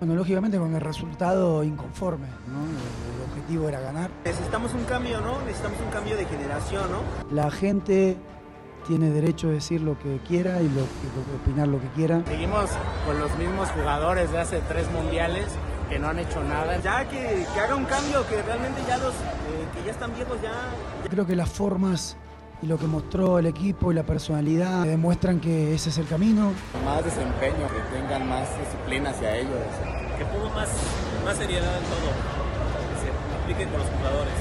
Bueno, lógicamente con el resultado inconforme, ¿no? El objetivo era ganar. Necesitamos un cambio, ¿no? Necesitamos un cambio de generación, ¿no? La gente tiene derecho a decir lo que quiera y, lo, opinar lo que quiera. Seguimos con los mismos jugadores de hace tres mundiales que no han hecho nada. Ya que, que haga un cambio, que realmente ya los eh, que ya están viejos ya... Creo que las formas y lo que mostró el equipo y la personalidad demuestran que ese es el camino. Más desempeño, que tengan más disciplina hacia ellos. Que pongan más, más seriedad en todo, que se apliquen con los jugadores.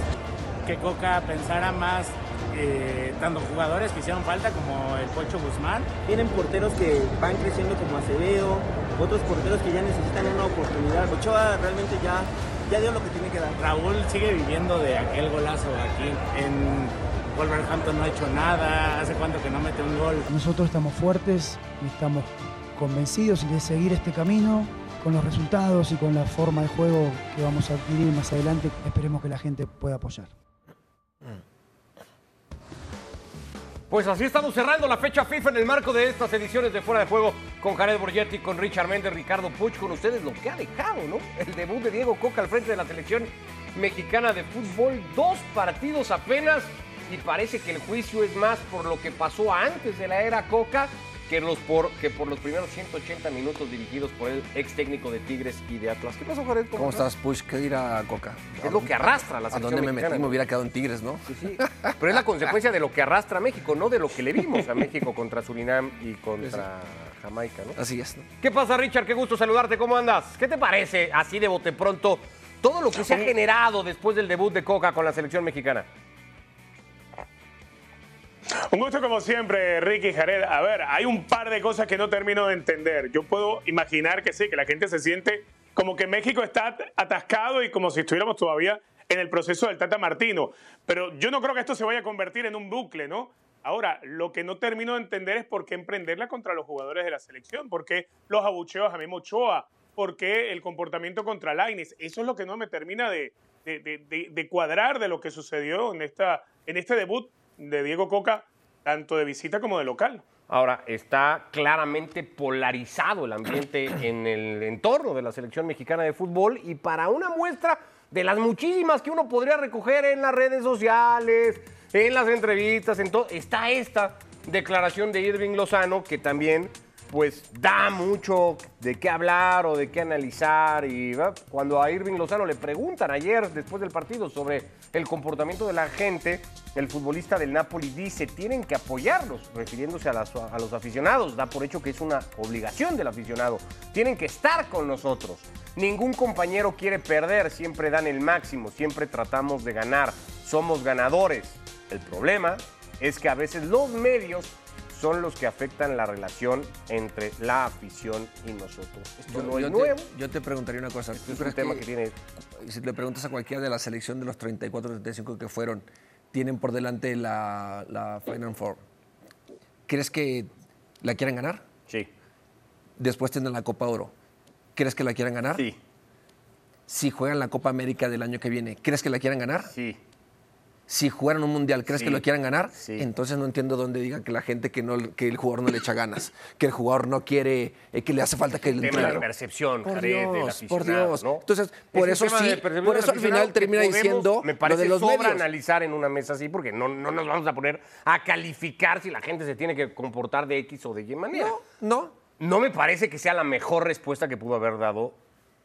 Que Coca pensara más eh, tanto jugadores que hicieron falta como el Pocho Guzmán. Tienen porteros que van creciendo como Acevedo, otros porteros que ya necesitan una oportunidad. Ochoa realmente ya, ya dio lo que tiene que dar. Raúl sigue viviendo de aquel golazo aquí en Wolverhampton no ha hecho nada, hace cuánto que no mete un gol. Nosotros estamos fuertes y estamos convencidos de seguir este camino con los resultados y con la forma de juego que vamos a adquirir más adelante. Esperemos que la gente pueda apoyar. Pues así estamos cerrando la fecha FIFA en el marco de estas ediciones de Fuera de Juego con Jared Borgetti, con Richard Méndez, Ricardo Puch, con ustedes lo que ha dejado, ¿no? El debut de Diego Coca al frente de la selección mexicana de fútbol. Dos partidos apenas y parece que el juicio es más por lo que pasó antes de la era Coca que, los por, que por los primeros 180 minutos dirigidos por el ex técnico de Tigres y de Atlas. ¿Qué pasó, Jared? ¿Cómo, estás, Push? ¿Qué dirá Coca? Es lo que arrastra la ¿A selección dónde me mexicana, metí? Me hubiera quedado en Tigres, ¿no? Sí, sí. Pero es la consecuencia de lo que arrastra a México, no de lo que le vimos a México contra Surinam y contra Jamaica, ¿no? Así es. ¿no? ¿Qué pasa, Richard? Qué gusto saludarte. ¿Cómo andas? ¿Qué te parece, así de bote pronto, todo lo que se ha generado después del debut de Coca con la selección mexicana? Un gusto como siempre, Ricky Jared. A ver, hay un par de cosas que no termino de entender. Yo puedo imaginar que sí, que la gente se siente como que México está atascado y como si estuviéramos todavía en el proceso del Tata Martino. Pero yo no creo que esto se vaya a convertir en un bucle, ¿no? Ahora, lo que no termino de entender es por qué emprenderla contra los jugadores de la selección, por qué los abucheos a Memo Ochoa, por qué el comportamiento contra Laines. Eso es lo que no me termina de, de- de- cuadrar de lo que sucedió en, esta, en este debut de Diego Coca, tanto de visita como de local. Ahora, está claramente polarizado el ambiente en el entorno de la selección mexicana de fútbol y para una muestra de las muchísimas que uno podría recoger en las redes sociales, en las entrevistas, en todo, está esta declaración de Irving Lozano que también pues da mucho de qué hablar o de qué analizar y cuando a Irving Lozano le preguntan ayer después del partido sobre el comportamiento de la gente, el futbolista del Napoli dice tienen que apoyarlos, refiriéndose a, las- a los aficionados, da por hecho que es una obligación del aficionado, tienen que estar con nosotros, ningún compañero quiere perder, siempre dan el máximo, siempre tratamos de ganar, somos ganadores, el problema es que a veces los medios son los que afectan la relación entre la afición y nosotros. Esto no es yo, nuevo. te, yo te preguntaría una cosa. ¿Tú es un tema que tiene- Si le preguntas a cualquiera de la selección de los 34 35 que fueron, tienen por delante la, la Final Four. ¿Crees que la quieran ganar? Sí. Después tienen la Copa Oro. ¿Crees que la quieran ganar? Sí. Si juegan la Copa América del año que viene, ¿crees que la quieran ganar? Sí. Si jugaran un mundial, ¿crees Sí. que lo quieran ganar? Sí. Entonces no entiendo dónde digan que la gente que, no, que el jugador no le echa ganas, que el jugador no quiere, eh, que le hace falta que el tema de entrenador- percepción, Por Dios, por aficionado, Dios. ¿no? Entonces, Es por eso sí, de por eso al final termina podemos, diciendo me lo parece de los sobra medios. analizar en una mesa así porque no, no nos vamos a poner a calificar si la gente se tiene que comportar de X o de Y manera. No, no, No me parece que sea la mejor respuesta que pudo haber dado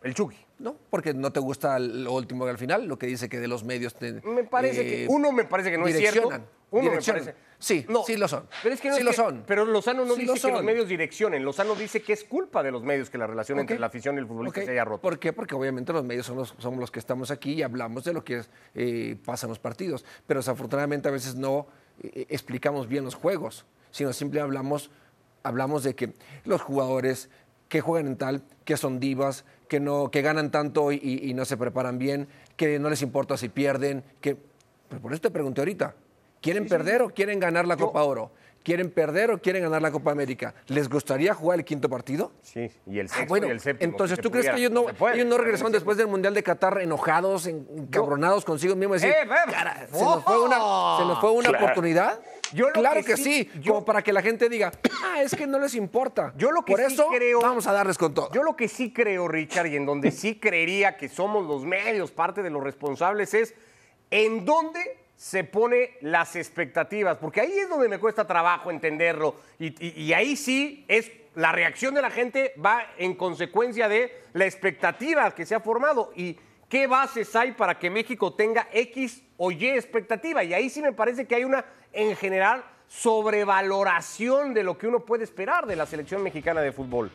el Chucky. no, porque no te gusta lo último al final, lo que dice que de los medios te, Me parece eh, que uno me parece que no es cierto. Uno me parece. Sí, No, sí lo son. Pero es que no sí es lo que- son. Pero Lozano no Sí lo dice que los medios direccionen. Lozano dice que es culpa de los medios que la relación entre la afición y el futbolista se haya roto. ¿Por qué? Porque obviamente los medios son los- somos los que estamos aquí y hablamos de lo que es, eh, pasa en los partidos. Pero desafortunadamente a veces no eh, explicamos bien los juegos, sino simplemente hablamos, hablamos de que los jugadores que juegan en tal, que son divas, que, no, que ganan tanto y, y- y no se preparan bien, que no les importa si pierden. Que... Pues por eso te pregunté ahorita, ¿quieren perder o quieren ganar la Copa Oro? ¿Quieren perder o quieren ganar la Copa América? ¿Les gustaría jugar el quinto partido? Sí, y el Ah, sexto bueno, y el séptimo. entonces tú crees que ellos no, puede, ellos no regresaron después del Mundial de Qatar enojados, encabronados consigo mismos, decir, Eh, ve- "Cara, se nos fue una, se nos fue una Claro. oportunidad. Yo claro que que, sí- sí, yo- como para que la gente diga, ah, es que no les importa. Yo lo que Por sí eso creo- vamos a darles con todo. Yo lo que sí creo, Richard, y en donde sí creería que somos los medios, parte de los responsables, es en dónde se pone las expectativas, porque ahí es donde me cuesta trabajo entenderlo, y, y- y ahí sí es la reacción de la gente va en consecuencia de la expectativa que se ha formado y qué bases hay para que México tenga X o Y expectativa, y ahí sí me parece que hay una, en general, sobrevaloración de lo que uno puede esperar de la selección mexicana de fútbol.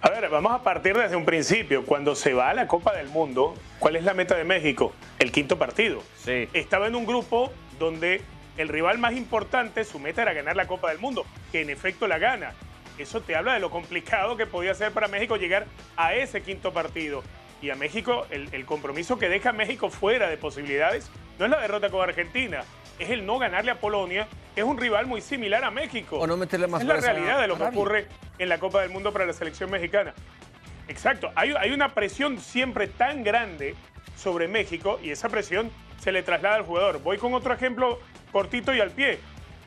A ver, vamos a partir desde un principio. Cuando se va a la Copa del Mundo, ¿cuál es la meta de México? El quinto partido. Sí. Estaba en un grupo donde el rival más importante, su meta era ganar la Copa del Mundo, que en efecto la gana. Eso te habla de lo complicado que podía ser para México llegar a ese quinto partido. Y a México, el, el compromiso que deja a México fuera de posibilidades no es la derrota con Argentina, es el no ganarle a Polonia, que es un rival muy similar a México. O no meterle más Es la a realidad de lo que ocurre en la Copa del Mundo para la selección mexicana. Exacto, hay, hay una presión siempre tan grande sobre México y esa presión se le traslada al jugador. Voy con otro ejemplo cortito y al pie.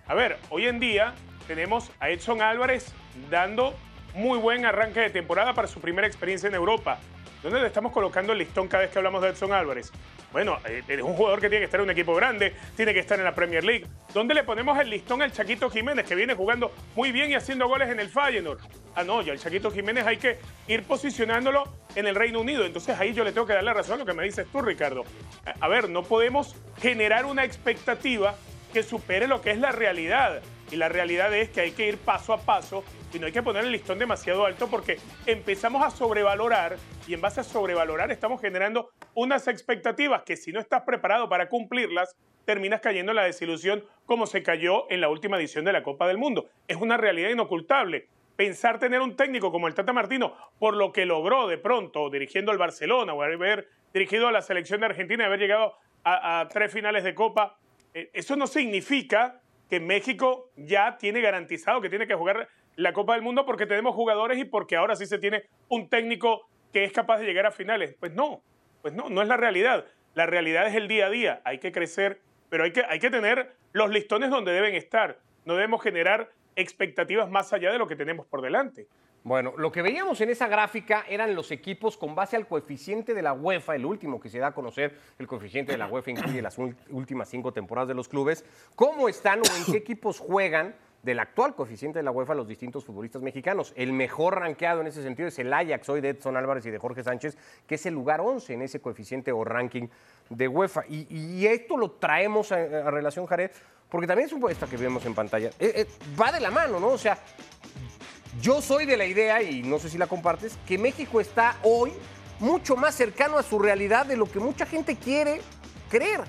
A ver, hoy en día tenemos a Edson Álvarez dando muy buen arranque de temporada para su primera experiencia en Europa. ¿Dónde le estamos colocando el listón cada vez que hablamos de Edson Álvarez? Bueno, eh, es un jugador que tiene que estar en un equipo grande, tiene que estar en la Premier League. ¿Dónde le ponemos el listón al Chaquito Jiménez, que viene jugando muy bien y haciendo goles en el Feyenoord? Ah, no, ya el Chaquito Jiménez hay que ir posicionándolo en el Reino Unido. Entonces ahí yo le tengo que dar la razón a lo que me dices tú, Ricardo. A- A ver, no podemos generar una expectativa que supere lo que es la realidad. Y la realidad es que hay que ir paso a paso y no hay que poner el listón demasiado alto porque empezamos a sobrevalorar y en base a sobrevalorar estamos generando unas expectativas que si no estás preparado para cumplirlas, terminas cayendo en la desilusión como se cayó en la última edición de la Copa del Mundo. Es una realidad inocultable. Pensar tener un técnico como el Tata Martino, por lo que logró de pronto dirigiendo al Barcelona o haber dirigido a la selección de Argentina y haber llegado a, a tres finales de Copa, eh, eso no significa que México ya tiene garantizado que tiene que jugar la Copa del Mundo porque tenemos jugadores y porque ahora sí se tiene un técnico que es capaz de llegar a finales. Pues no, pues no, no es la realidad. La realidad es el día a día. Hay que crecer, pero hay que, hay que tener los listones donde deben estar. No debemos generar expectativas más allá de lo que tenemos por delante. Bueno, lo que veíamos en esa gráfica eran los equipos con base al coeficiente de la UEFA, el último que se da a conocer, el coeficiente de la UEFA incluye las últimas cinco temporadas de los clubes, cómo están o en qué equipos juegan del actual coeficiente de la UEFA los distintos futbolistas mexicanos. El mejor rankeado en ese sentido es el Ajax hoy de Edson Álvarez y de Jorge Sánchez, que es el lugar 11 en ese coeficiente o ranking de UEFA. Y, esto lo traemos a, relación, Jared, porque también es un esta que vemos en pantalla. eh, eh, va de la mano, ¿no? O sea, yo soy de la idea, y no sé si la compartes, que México está hoy mucho más cercano a su realidad de lo que mucha gente quiere creer.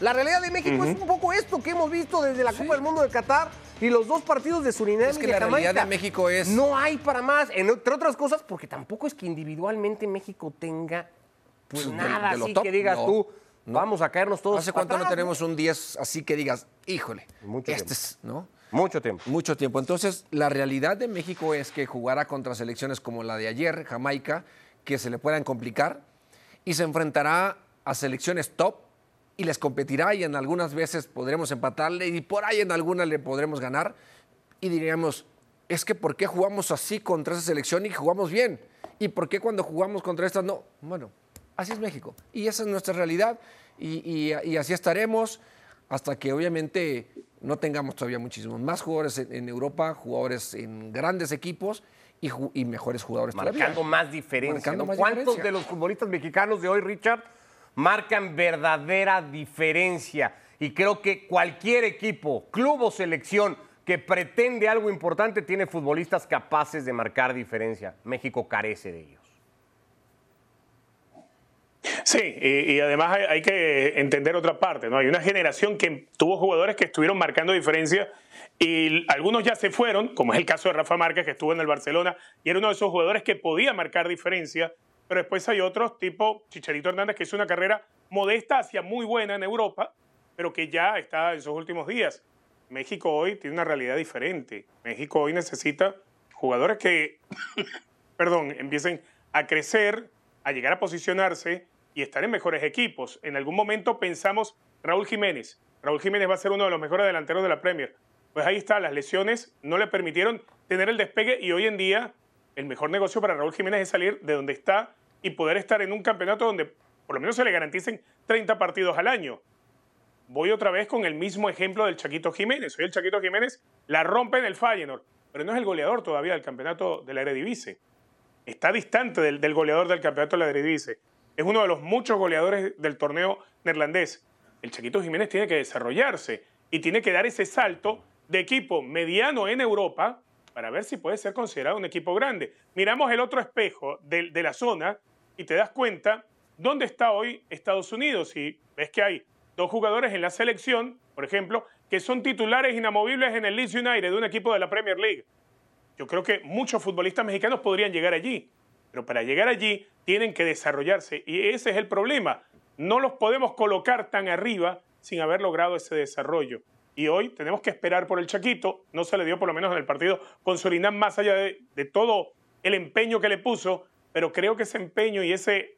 La realidad de México es un poco esto que hemos visto desde la Copa del Mundo de Qatar y los dos partidos de Surinam Es y que de la Jamaica. realidad de México es- No hay para más, entre otras cosas, porque tampoco es que individualmente México tenga pues de- nada de lo así top, que digas no, tú, no. vamos a caernos todos ¿Hace cuánto no tenemos un 10 así que digas, híjole, Mucho este tiempo. es, ¿no? Mucho tiempo. Mucho tiempo. Entonces, la realidad de México es que jugará contra selecciones como la de ayer, Jamaica, que se le puedan complicar, y se enfrentará a selecciones top y les competirá y en algunas veces podremos empatarle y por ahí en algunas le podremos ganar y diríamos, es que ¿por qué jugamos así contra esa selección y jugamos bien? ¿Y por qué cuando jugamos contra estas no? Bueno, así es México y esa es nuestra realidad y, así estaremos hasta que obviamente no tengamos todavía muchísimos más jugadores en, en Europa, jugadores en grandes equipos y, mejores jugadores Marcando todavía. más diferencia. Marcando ¿no? más ¿Cuántos diferencia. de los futbolistas mexicanos de hoy, Richard, marcan verdadera diferencia? Y creo que cualquier equipo, club o selección que pretende algo importante tiene futbolistas capaces de marcar diferencia. México carece de ellos. Sí, y, además hay, hay que entender otra parte, ¿no? Hay una generación que tuvo jugadores que estuvieron marcando diferencia y algunos ya se fueron, como es el caso de Rafa Márquez, que estuvo en el Barcelona y era uno de esos jugadores que podía marcar diferencia, pero después hay otros, tipo Chicharito Hernández, que hizo una carrera modesta hacia muy buena en Europa, pero que ya está en sus últimos días. México hoy tiene una realidad diferente. México hoy necesita jugadores que, perdón, empiecen a crecer, a llegar a posicionarse y estar en mejores equipos. En algún momento pensamos Raúl Jiménez. Raúl Jiménez va a ser uno de los mejores delanteros de la Premier. Pues ahí está, las lesiones no le permitieron tener el despegue y hoy en día el mejor negocio para Raúl Jiménez es salir de donde está y poder estar en un campeonato donde por lo menos se le garanticen 30 partidos al año. Voy otra vez con el mismo ejemplo del Chaquito Jiménez. Hoy el Chaquito Jiménez la rompe en el Feyenoord, pero no es el goleador todavía del campeonato de la Eredivisie. Está distante del, del goleador del campeonato de la Eredivisie. Es uno de los muchos goleadores del torneo neerlandés. El Chaquito Jiménez tiene que desarrollarse y tiene que dar ese salto de equipo mediano en Europa para ver si puede ser considerado un equipo grande. Miramos el otro espejo de, de la zona y te das cuenta dónde está hoy Estados Unidos y ves que hay dos jugadores en la selección, por ejemplo, que son titulares inamovibles en el Leeds United, de un equipo de la Premier League. Yo creo que muchos futbolistas mexicanos podrían llegar allí, pero para llegar allí tienen que desarrollarse y ese es el problema. No los podemos colocar tan arriba sin haber logrado ese desarrollo. Y hoy tenemos que esperar por el Chaquito, no se le dio por lo menos en el partido con Surinam, más allá de, de todo el empeño que le puso, pero creo que ese empeño y ese,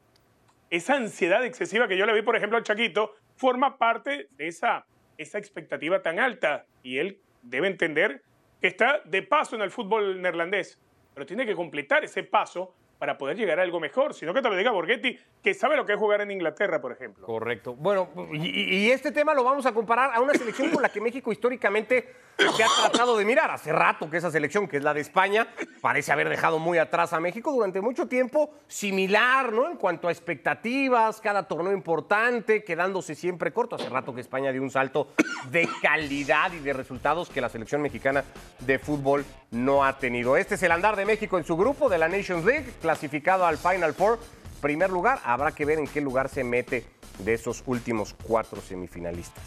esa ansiedad excesiva que yo le vi, por ejemplo, al Chaquito, forma parte de esa, esa expectativa tan alta. Y él debe entender que está de paso en el fútbol neerlandés, pero tiene que completar ese paso para poder llegar a algo mejor. Sino que te lo diga Borghetti, que sabe lo que es jugar en Inglaterra, por ejemplo. Correcto. Bueno, y, y este tema lo vamos a comparar a una selección con la que México históricamente se ha tratado de mirar. Hace rato que esa selección, que es la de España, parece haber dejado muy atrás a México durante mucho tiempo, similar, ¿no? En cuanto a expectativas, cada torneo importante, quedándose siempre corto. Hace rato que España dio un salto de calidad y de resultados que la selección mexicana de fútbol no ha tenido. Este es el andar de México en su grupo de la Nations League, clasificado al Final Four. Primer lugar, habrá que ver en qué lugar se mete de esos últimos cuatro semifinalistas.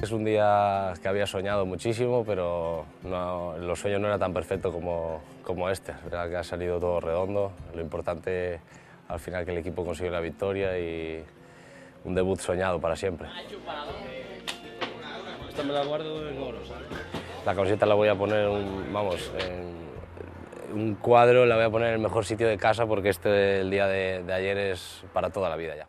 Es un día que había soñado muchísimo, pero no, los sueños no eran tan perfectos como, como este. Es verdad que ha salido todo redondo. Lo importante al final que el equipo consiguió la victoria y un debut soñado para siempre. Esta me la guardo en oro. La camiseta la voy a poner, un- vamos, en un cuadro, la voy a poner en el mejor sitio de casa porque este, el día de, de ayer, es para toda la vida ya.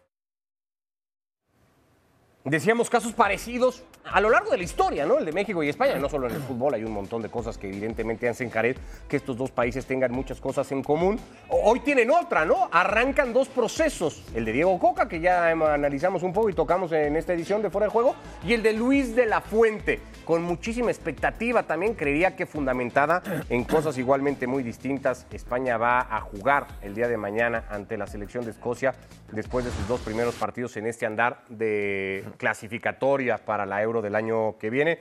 Decíamos casos parecidos a lo largo de la historia, ¿no? El de México y España, no solo en el fútbol, hay un montón de cosas que evidentemente hacen caer que estos dos países tengan muchas cosas en común. Hoy tienen otra, ¿no? Arrancan dos procesos, el de Diego Coca, que ya analizamos un poco y tocamos en esta edición de Fuera de Juego, y el de Luis de la Fuente, con muchísima expectativa también, creería que fundamentada en cosas igualmente muy distintas. España va a jugar el día de mañana ante la selección de Escocia después de sus dos primeros partidos en este andar de clasificatoria para la Euro del año que viene.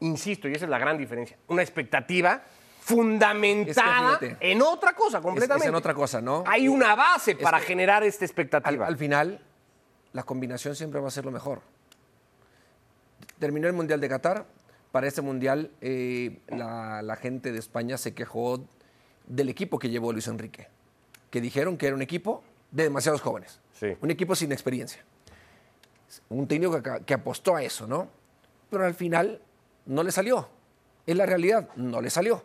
Insisto, y esa es la gran diferencia, una expectativa fundamentada Es que fíjate, en otra cosa completamente. es en otra cosa, ¿no? Hay una base para que generar esta al, expectativa. al final, la combinación siempre va a ser lo mejor. Terminó el Mundial de Qatar. Para este Mundial, eh, la, la gente de España se quejó del equipo que llevó Luis Enrique. Que dijeron que era un equipo de demasiados jóvenes. Sí. Un equipo sin experiencia. Un técnico que, que apostó a eso, ¿no? Pero al final no le salió. Es la realidad, no le salió.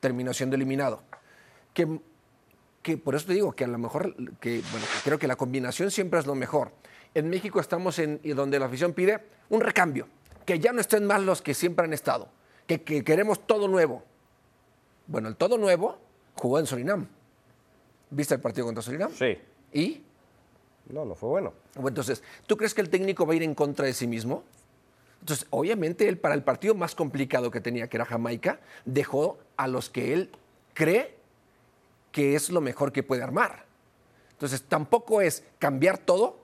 Terminó siendo eliminado. Que que por eso te digo que a lo mejor, que, bueno, creo que la combinación siempre es lo mejor. En México estamos en donde la afición pide un recambio, que ya no estén más los que siempre han estado, que, que queremos todo nuevo. Bueno, el todo nuevo jugó en Surinam. ¿Viste el partido contra Surinam? Sí. ¿Y? No, no fue bueno. Entonces, ¿tú crees que el técnico va a ir en contra de sí mismo? Entonces, obviamente, él para el partido más complicado que tenía, que era Jamaica, dejó a los que él cree que es lo mejor que puede armar. Entonces, tampoco es cambiar todo,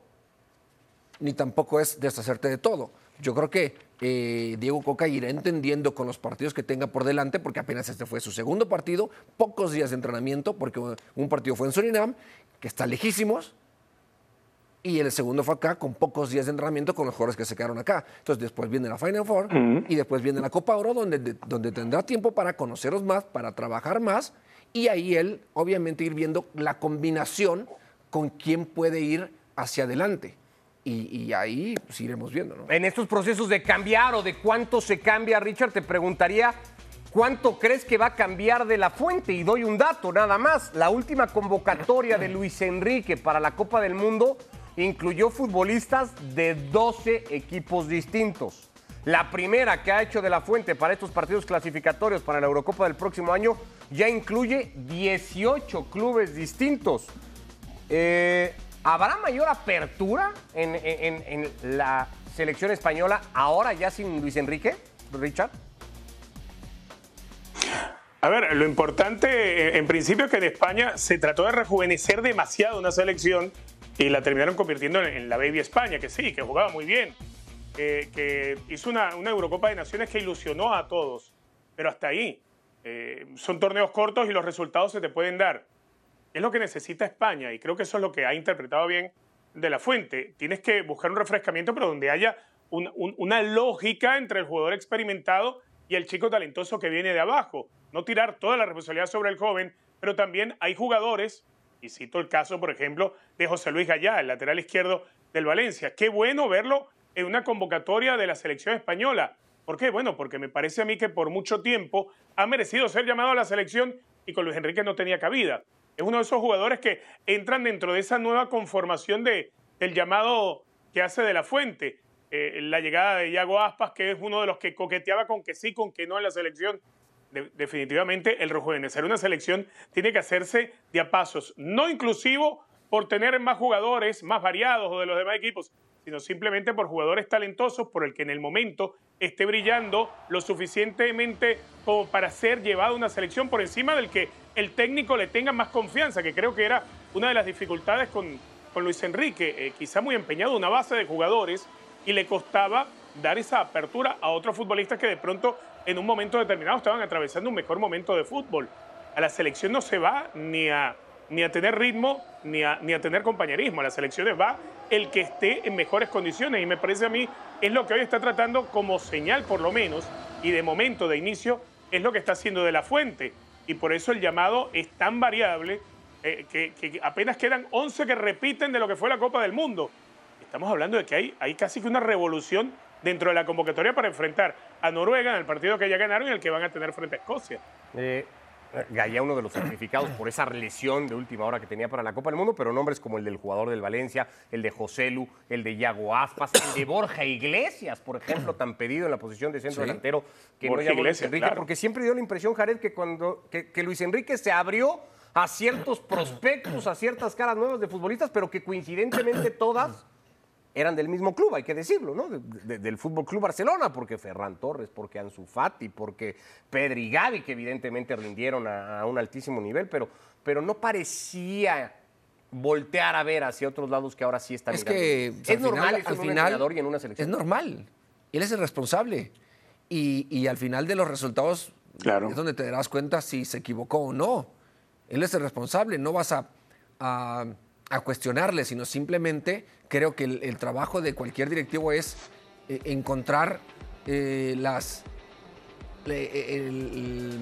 ni tampoco es deshacerte de todo. Yo creo que eh, Diego Coca irá entendiendo con los partidos que tenga por delante, porque apenas este fue su segundo partido, pocos días de entrenamiento, porque un partido fue en Surinam, que está lejísimos, y el segundo fue acá con pocos días de entrenamiento con los jugadores que se quedaron acá. Entonces después viene la Final Four y después viene la Copa Oro donde, de- donde tendrá tiempo para conocerlos más, para trabajar más y ahí él obviamente ir viendo la combinación con quién puede ir hacia adelante. Y, y ahí pues, iremos viendo, ¿no? En estos procesos de cambiar o de cuánto se cambia, Richard, te preguntaría ¿Cuánto crees que va a cambiar de la fuente? Y doy un dato nada más. La última convocatoria de Luis Enrique para la Copa del Mundo incluyó futbolistas de 12 equipos distintos. La primera que ha hecho de la fuente para estos partidos clasificatorios para la Eurocopa del próximo año ya incluye 18 clubes distintos. Eh, ¿Habrá mayor apertura en, en- la selección española ahora ya sin Luis Enrique, Richard? A ver, lo importante eh, en principio es que en España se trató de rejuvenecer demasiado una selección y la terminaron convirtiendo en, la Baby España, que sí, que jugaba muy bien, que, que hizo una, una Eurocopa de Naciones que ilusionó a todos, pero hasta ahí. Eh, son torneos cortos y los resultados se te pueden dar. Es lo que necesita España y creo que eso es lo que ha interpretado bien de la fuente. Tienes que buscar un refrescamiento, pero donde haya un- un- una lógica entre el jugador experimentado y el chico talentoso que viene de abajo. No tirar toda la responsabilidad sobre el joven, pero también hay jugadores, y cito el caso, por ejemplo, de José Luis Gallá, el lateral izquierdo del Valencia. Qué bueno verlo en una convocatoria de la selección española. ¿Por qué? Bueno, porque me parece a mí que por mucho tiempo ha merecido ser llamado a la selección y con Luis Enrique no tenía cabida. Es uno de esos jugadores que entran dentro de esa nueva conformación de, del llamado que hace de la fuente. Eh, la llegada de Iago Aspas, que es uno de los que coqueteaba con que sí, con que no en la selección. De- definitivamente el rejuvenecer una selección tiene que hacerse de a pasos, no inclusivo por tener más jugadores más variados o de los demás equipos, sino simplemente por jugadores talentosos por el que en el momento esté brillando lo suficientemente como para ser llevado a una selección por encima del que el técnico le tenga más confianza, que creo que era una de las dificultades con, con Luis Enrique, eh, quizá muy empeñado una base de jugadores y le costaba dar esa apertura a otros futbolistas que de pronto en un momento determinado estaban atravesando un mejor momento de fútbol. A la selección no se va ni a, ni a tener ritmo ni a, ni a tener compañerismo. A las selecciones va el que esté en mejores condiciones y me parece a mí es lo que hoy está tratando como señal por lo menos y de momento, de inicio, es lo que está haciendo de la fuente. Y por eso el llamado es tan variable eh, que, que apenas quedan 11 que repiten de lo que fue la Copa del Mundo. Estamos hablando de que hay, hay casi que una revolución dentro de la convocatoria para enfrentar a Noruega en el partido que ya ganaron y el que van a tener frente a Escocia. Eh, Gaya, uno de los sacrificados por esa lesión de última hora que tenía para la Copa del Mundo, pero nombres como el del jugador del Valencia, el de José Lu, el de Iago Aspas, el de Borja Iglesias, por ejemplo, tan pedido en la posición de centro Sí. delantero que Borja no llamó Luis Enrique, claro. porque siempre dio la impresión, Jared, que cuando que, que Luis Enrique se abrió a ciertos prospectos, a ciertas caras nuevas de futbolistas, pero que coincidentemente todas eran del mismo club, hay que decirlo, ¿no? De- de- del Fútbol Club Barcelona, porque Ferran Torres, porque Ansu Fati, porque Pedri y Gavi, que evidentemente rindieron a, a un altísimo nivel, pero, pero no parecía voltear a ver hacia otros lados que ahora sí están Es mirando. que es al normal final, eso al en un final entrenador y en una selección. es normal. Él es el responsable. Y, y al final de los resultados Claro. es donde te darás cuenta si se equivocó o no. Él es el responsable. No vas a, a- a cuestionarle, sino simplemente creo que el, trabajo de cualquier directivo es eh, encontrar eh, las el-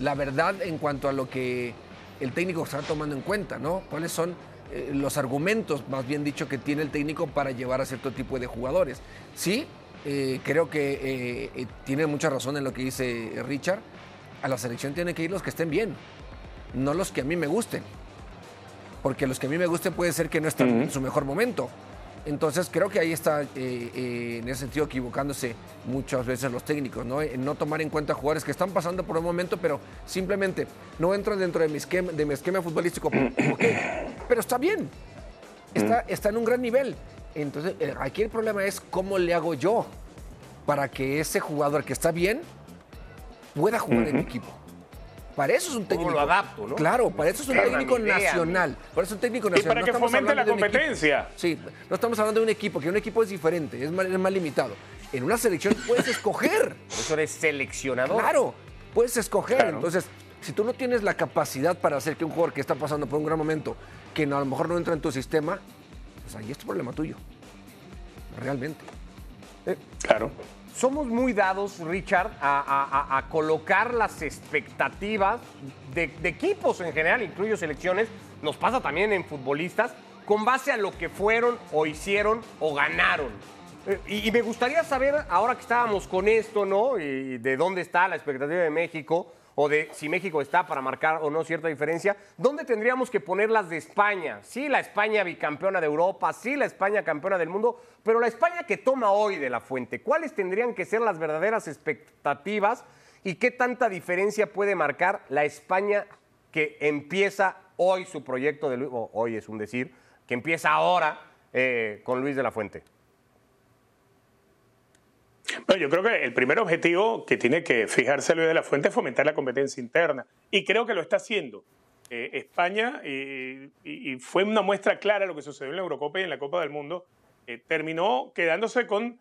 la verdad en cuanto a lo que el técnico está tomando en cuenta, ¿no? ¿Cuáles son eh, los argumentos, más bien dicho, que tiene el técnico para llevar a cierto tipo de jugadores? Sí, creo que tiene mucha razón en lo que dice Richard. A la selección tienen que ir los que estén bien, no los que a mí me gusten. Porque los que a mí me gusten puede ser que no están en su mejor momento. Entonces creo que ahí está, eh, eh, en ese sentido, equivocándose muchas veces los técnicos, ¿no? En no tomar en cuenta jugadores que están pasando por un momento, pero simplemente no entran dentro de mi esquema, de mi esquema futbolístico. Pero está bien, está, está en un gran nivel. Entonces, eh, aquí el problema es cómo le hago yo para que ese jugador que está bien pueda jugar en mi equipo. Para eso es un ¿Cómo técnico. lo adapto, no? Claro, para eso es un técnico idea, nacional. Para eso es un técnico Y nacional. para No que fomente la competencia. Sí, no estamos hablando de un equipo, que un equipo es diferente, es más, es más limitado. En una selección puedes escoger. Por eso eres seleccionador. Claro, puedes escoger. Claro. Entonces, si tú no tienes la capacidad para hacer que un jugador que está pasando por un gran momento, que no- a lo mejor no entra en tu sistema, pues ahí es tu problema tuyo. Realmente. Claro. Somos muy dados, Richard, a, colocar las expectativas de, de equipos en general, incluyo selecciones, nos pasa también en futbolistas, con base a lo que fueron o hicieron o ganaron. Eh, Y, y me gustaría saber, ahora que estábamos con esto, ¿no? Y de dónde está la expectativa de México, o de si México está para marcar o no cierta diferencia, ¿dónde tendríamos que poner las de España? Sí, la España bicampeona de Europa, sí, la España campeona del mundo, pero la España que toma hoy de la fuente, ¿cuáles tendrían que ser las verdaderas expectativas y qué tanta diferencia puede marcar la España que empieza hoy su proyecto de Luis, hoy es un decir, que empieza ahora eh, con Luis de la Fuente? Bueno, yo creo que el primer objetivo que tiene que fijarse Luis de la Fuente es fomentar la competencia interna. Y creo que lo está haciendo. Eh, España, eh, y, fue una muestra clara lo que sucedió en la Eurocopa y en la Copa del Mundo, eh, terminó quedándose con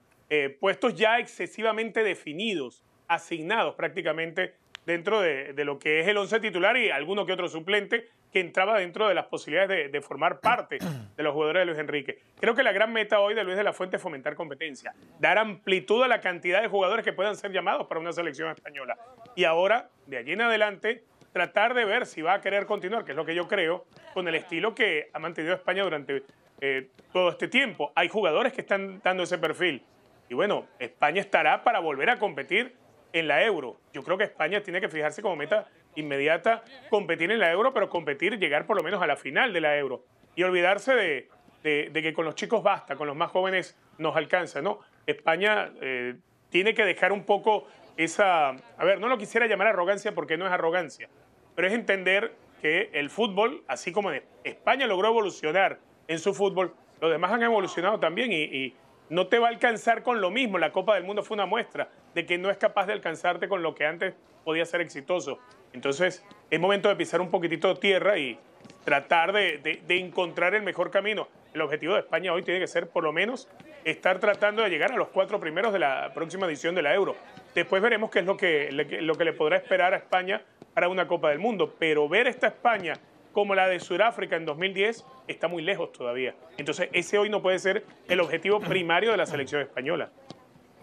puestos ya excesivamente definidos, asignados prácticamente dentro de, de lo que es el once titular y alguno que otro suplente que entraba dentro de las posibilidades de, de formar parte de los jugadores de Luis Enrique. Creo que la gran meta hoy de Luis de la Fuente es fomentar competencia, dar amplitud a la cantidad de jugadores que puedan ser llamados para una selección española. Y ahora, de allí en adelante, tratar de ver si va a querer continuar, que es lo que yo creo, con el estilo que ha mantenido España durante eh, todo este tiempo. Hay jugadores que están dando ese perfil. Y bueno, España estará para volver a competir en la Euro. Yo creo que España tiene que fijarse como meta inmediata competir en la Euro, pero competir, llegar por lo menos a la final de la Euro. Y olvidarse de, que con los chicos basta, con los más jóvenes nos alcanza, ¿no? España eh, tiene que dejar un poco esa... A ver, no lo quisiera llamar arrogancia porque no es arrogancia, pero es entender que el fútbol, así como España logró evolucionar en su fútbol, los demás han evolucionado también y no te va a alcanzar con lo mismo. La Copa del Mundo fue una muestra de que no es capaz de alcanzarte con lo que antes podía ser exitoso. Entonces, es momento de pisar un poquitito tierra y tratar de, de- de encontrar el mejor camino. El objetivo de España hoy tiene que ser, por lo menos, estar tratando de llegar a los cuatro primeros de la próxima edición de la Euro. Después veremos qué es lo que, lo que le podrá esperar a España para una Copa del Mundo. Pero ver esta España como la de Sudáfrica en 2010 está muy lejos todavía. Entonces, ese hoy no puede ser el objetivo primario de la selección española.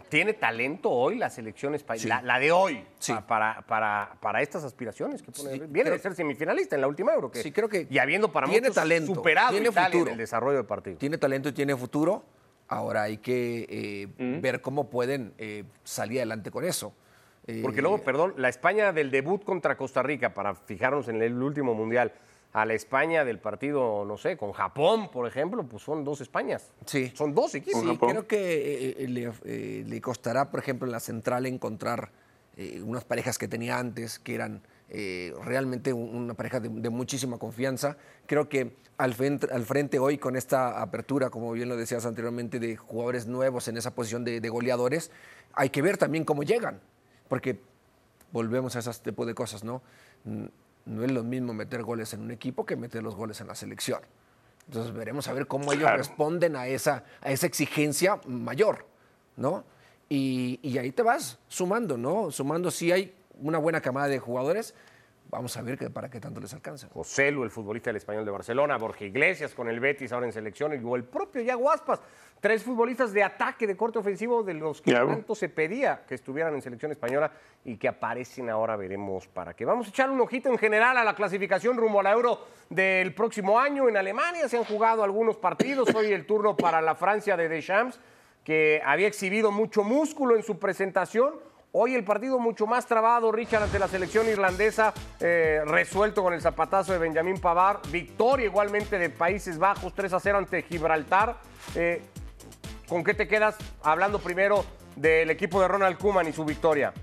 ¿Tiene talento hoy la selección española? La, la de hoy, Sí. pa- para, para, para estas aspiraciones que pone. Sí, Viene creo- de ser semifinalista en la última Euro. Que, Sí, creo que Y habiendo para tiene muchos talento, superado tiene Italia futuro. en el desarrollo del partido. Tiene talento y tiene futuro. Ahora hay que eh, ver cómo pueden eh, salir adelante con eso. Eh, Porque luego, perdón, la España del debut contra Costa Rica, para fijarnos en el último mundial, a la España del partido, no sé, con Japón, por ejemplo, pues son dos Españas. Sí. Son dos equipos. Sí, creo que eh, le, eh, le costará, por ejemplo, en la central encontrar eh, unas parejas que tenía antes, que eran eh, realmente un- una pareja de, de muchísima confianza. Creo que al frente, al frente hoy, con esta apertura, como bien lo decías anteriormente, de jugadores nuevos en esa posición de, de goleadores, hay que ver también cómo llegan, porque volvemos a ese tipo de cosas, ¿no? No es lo mismo meter goles en un equipo que meter los goles en la selección. Entonces veremos a ver cómo ellos Claro. responden a esa, a esa exigencia mayor, ¿no? Y, y ahí te vas sumando, ¿no? Sumando si hay una buena camada de jugadores, vamos a ver que, para qué tanto les alcanza. José Lu, el futbolista del Español de Barcelona, Borja Iglesias con el Betis ahora en selección, y el propio Yago Aspas. Tres futbolistas de ataque de corte ofensivo de los que tanto se pedía que estuvieran en selección española y que aparecen ahora, veremos para qué. Vamos a echar un ojito en general a la clasificación rumbo a la Euro del próximo año. En Alemania se han jugado algunos partidos. Hoy el turno para la Francia de Deschamps, que había exhibido mucho músculo en su presentación. Hoy el partido mucho más trabado, Richard, ante la selección irlandesa, eh, resuelto con el zapatazo de Benjamín Pavard. Victoria igualmente de Países Bajos, 3 a 0 ante Gibraltar. Eh, ¿Con qué te quedas hablando primero del equipo de Ronald Koeman y su victoria?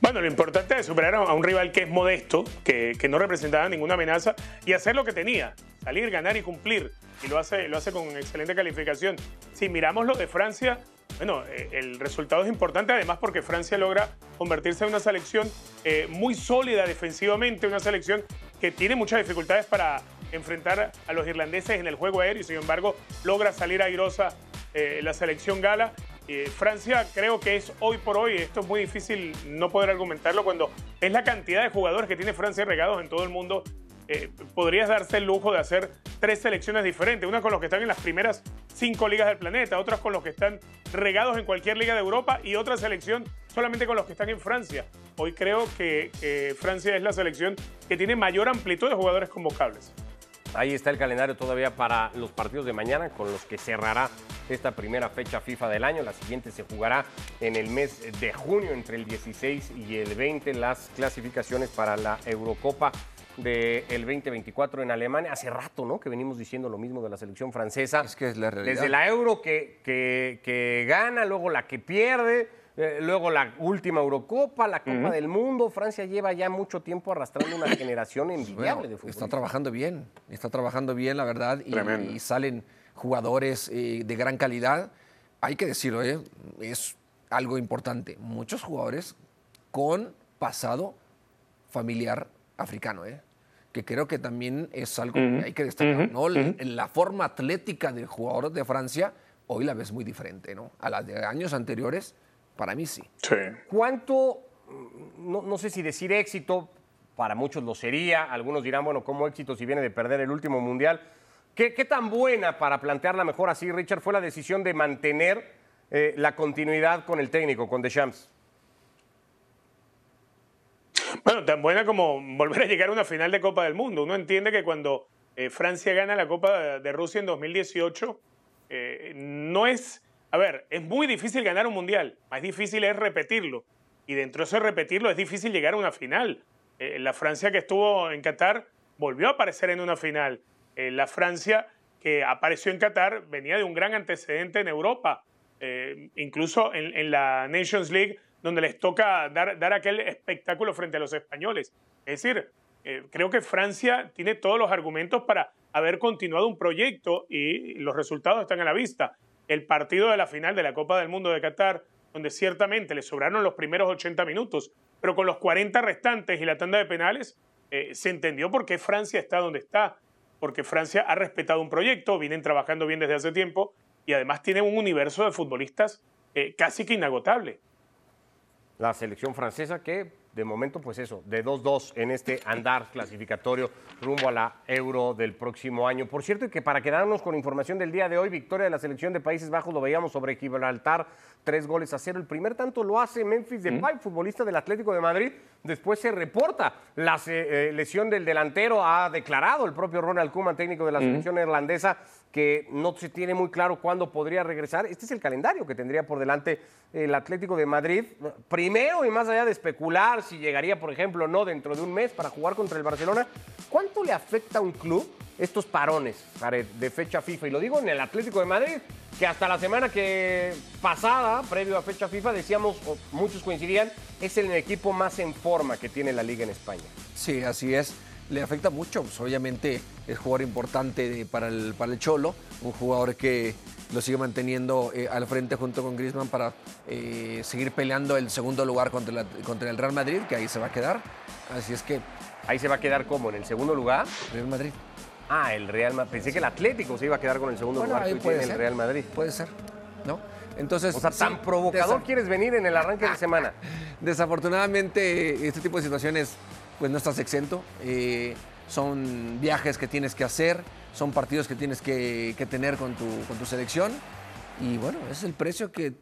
Bueno, lo importante es superar a un rival que es modesto, que, que no representaba ninguna amenaza y hacer lo que tenía, salir, ganar y cumplir. Y lo hace, lo hace con excelente calificación. Si miramos lo de Francia, bueno, eh, el resultado es importante además porque Francia logra convertirse en una selección eh, muy sólida defensivamente, una selección que tiene muchas dificultades para enfrentar a los irlandeses en el juego aéreo y sin embargo logra salir airosa eh, la selección gala. Eh, Francia creo que es hoy por hoy, esto es muy difícil no poder argumentarlo cuando es la cantidad de jugadores que tiene Francia regados en todo el mundo. eh, podrías darse el lujo de hacer tres selecciones diferentes, una con los que están en las primeras cinco ligas del planeta, otras con los que están regados en cualquier liga de Europa y otra selección solamente con los que están en Francia. Hoy creo que, que Francia es la selección que tiene mayor amplitud de jugadores convocables. Ahí está el calendario todavía para los partidos de mañana, con los que cerrará esta primera fecha FIFA del año. La siguiente se jugará en el mes de junio, entre el 16 y el 20, las clasificaciones para la Eurocopa del 2024 en Alemania. Hace rato, ¿no? Que venimos diciendo lo mismo de la selección francesa. Es que es la realidad. Desde la Euro que, que, que gana, luego la que pierde, eh, luego la última Eurocopa, la Copa del Mundo. Francia lleva ya mucho tiempo arrastrando una generación envidiable Bueno, de fútbol. está trabajando bien, está trabajando bien, la verdad, y, y salen jugadores eh, de gran calidad. Hay que decirlo, ¿eh? es algo importante. Muchos jugadores con pasado familiar africano, ¿eh? que creo que también es algo que hay que destacar. ¿no? La- La forma atlética del jugador de Francia hoy la ves muy diferente. ¿no? A la de años anteriores, para mí sí. Sí. ¿Cuánto, no, no sé si decir éxito, para muchos lo sería, algunos dirán, bueno, ¿cómo éxito si viene de perder el último mundial? ¿Qué, qué tan buena para plantearla mejor así, Richard, fue la decisión de mantener eh, la continuidad con el técnico, con Deschamps? Bueno, tan buena como volver a llegar a una final de Copa del Mundo. Uno entiende que cuando eh, Francia gana la Copa de, de Rusia en 2018, eh, no es, a ver, es muy difícil ganar un mundial, más difícil es repetirlo. Y dentro de eso de repetirlo es difícil llegar a una final. Eh, la Francia que estuvo en Qatar volvió a aparecer en una final. Eh, la Francia que apareció en Qatar venía de un gran antecedente en Europa, eh, incluso en, en la Nations League, donde les toca dar, dar aquel espectáculo frente a los españoles. Es decir, creo que Francia tiene todos los argumentos para haber continuado un proyecto y los resultados están a la vista. El partido de la final de la Copa del Mundo de Qatar, donde ciertamente le sobraron los primeros 80 minutos, pero con los 40 restantes y la tanda de penales, eh, se entendió por qué Francia está donde está. Porque Francia ha respetado un proyecto, vienen trabajando bien desde hace tiempo y además tiene un universo de futbolistas eh, casi que inagotable. La selección francesa que, de momento, pues eso, de 2-2 en este andar clasificatorio rumbo a la Euro del próximo año. Por cierto, y que para quedarnos con información del día de hoy, victoria de la selección de Países Bajos, lo veíamos sobre Gibraltar, tres goles a cero. El primer tanto lo hace Memphis Depay, futbolista del Atlético de Madrid. Después se reporta la se- eh, lesión del delantero, ha declarado el propio Ronald Koeman, técnico de la selección irlandesa, que no se tiene muy claro cuándo podría regresar. Este es el calendario que tendría por delante el Atlético de Madrid. Primero y más allá de especular si llegaría, por ejemplo, no dentro de un mes para jugar contra el Barcelona, ¿cuánto le afecta a un club estos parones de fecha FIFA? Y lo digo en el Atlético de Madrid, que hasta la semana que pasada, previo a fecha FIFA, decíamos, o muchos coincidían, es el equipo más en forma que tiene la liga en España. Sí, así es. Le afecta mucho, pues, obviamente es jugador importante de- para, el, para el Cholo, un jugador que lo sigue manteniendo eh, al frente junto con Griezmann para eh, seguir peleando el segundo lugar contra, la- contra el Real Madrid, que ahí se va a quedar. Así es que Ahí se va a quedar como en el segundo lugar. Real Madrid. Ah, el Real Madrid. Pensé que el Atlético se iba a quedar con el segundo Bueno, lugar ahí puede tiene el ser. Real Madrid. Puede ser, ¿no? Entonces, O sea, sí, tan provocador quieres venir en el arranque de semana. Desafortunadamente, este tipo de situaciones, pues no estás exento. Eh, son viajes que tienes que hacer, son partidos que tienes que, que tener con tu, con tu selección. Y bueno, ese es el precio que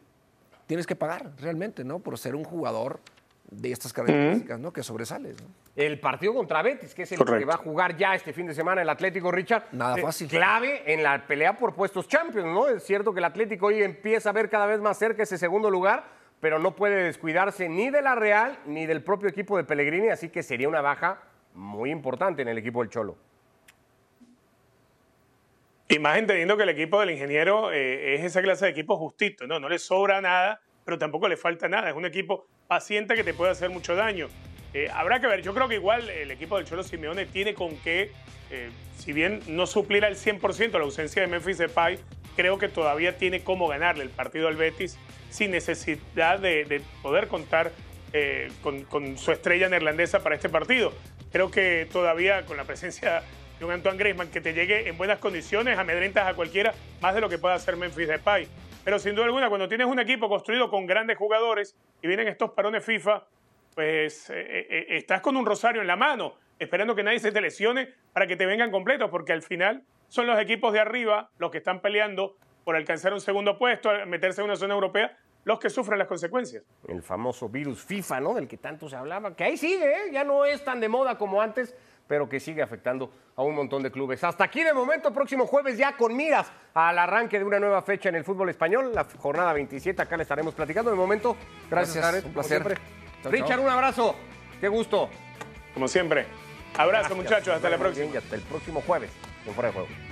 tienes que pagar realmente, ¿no? Por ser un jugador de estas características, ¿no? Que sobresales, ¿no? El partido contra Betis, que es el Correcto. que va a jugar ya este fin de semana el Atlético Richard. Nada eh, fácil. Clave en la pelea por puestos Champions, ¿no? Es cierto que el Atlético hoy empieza a ver cada vez más cerca ese segundo lugar, pero no puede descuidarse ni de la Real ni del propio equipo de Pellegrini, así que sería una baja muy importante en el equipo del Cholo. Y más entendiendo que el equipo del ingeniero eh, es esa clase de equipo justito, ¿no? No le sobra nada, pero tampoco le falta nada. Es un equipo paciente que te puede hacer mucho daño. Eh, habrá que ver, yo creo que igual el equipo del Cholo Simeone tiene con qué, eh, si bien no suplir al 100% la ausencia de Memphis Depay, creo que todavía tiene cómo ganarle el partido al Betis sin necesidad de, de poder contar eh, con, con su estrella neerlandesa para este partido. Creo que todavía con la presencia de un Antoine Griezmann que te llegue en buenas condiciones, amedrentas a cualquiera, más de lo que pueda hacer Memphis Depay. Pero sin duda alguna, cuando tienes un equipo construido con grandes jugadores y vienen estos parones FIFA, pues eh, eh, estás con un rosario en la mano, esperando que nadie se te lesione para que te vengan completos, porque al final son los equipos de arriba los que están peleando por alcanzar un segundo puesto, meterse en una zona europea, los que sufren las consecuencias. el famoso virus FIFA, ¿no? Del que tanto se hablaba, que ahí sigue, ¿eh? ya no es tan de moda como antes, pero que sigue afectando a un montón de clubes. Hasta aquí de momento, próximo jueves ya con miras al arranque de una nueva fecha en el fútbol español, la jornada 27, acá le estaremos platicando. De momento, gracias, Gracias, Jared, un como placer. siempre. Chao, Richard, chao. un abrazo, qué gusto. Como siempre. Abrazo, Gracias. muchachos. Hasta la próxima. Y hasta el próximo jueves en Fuera.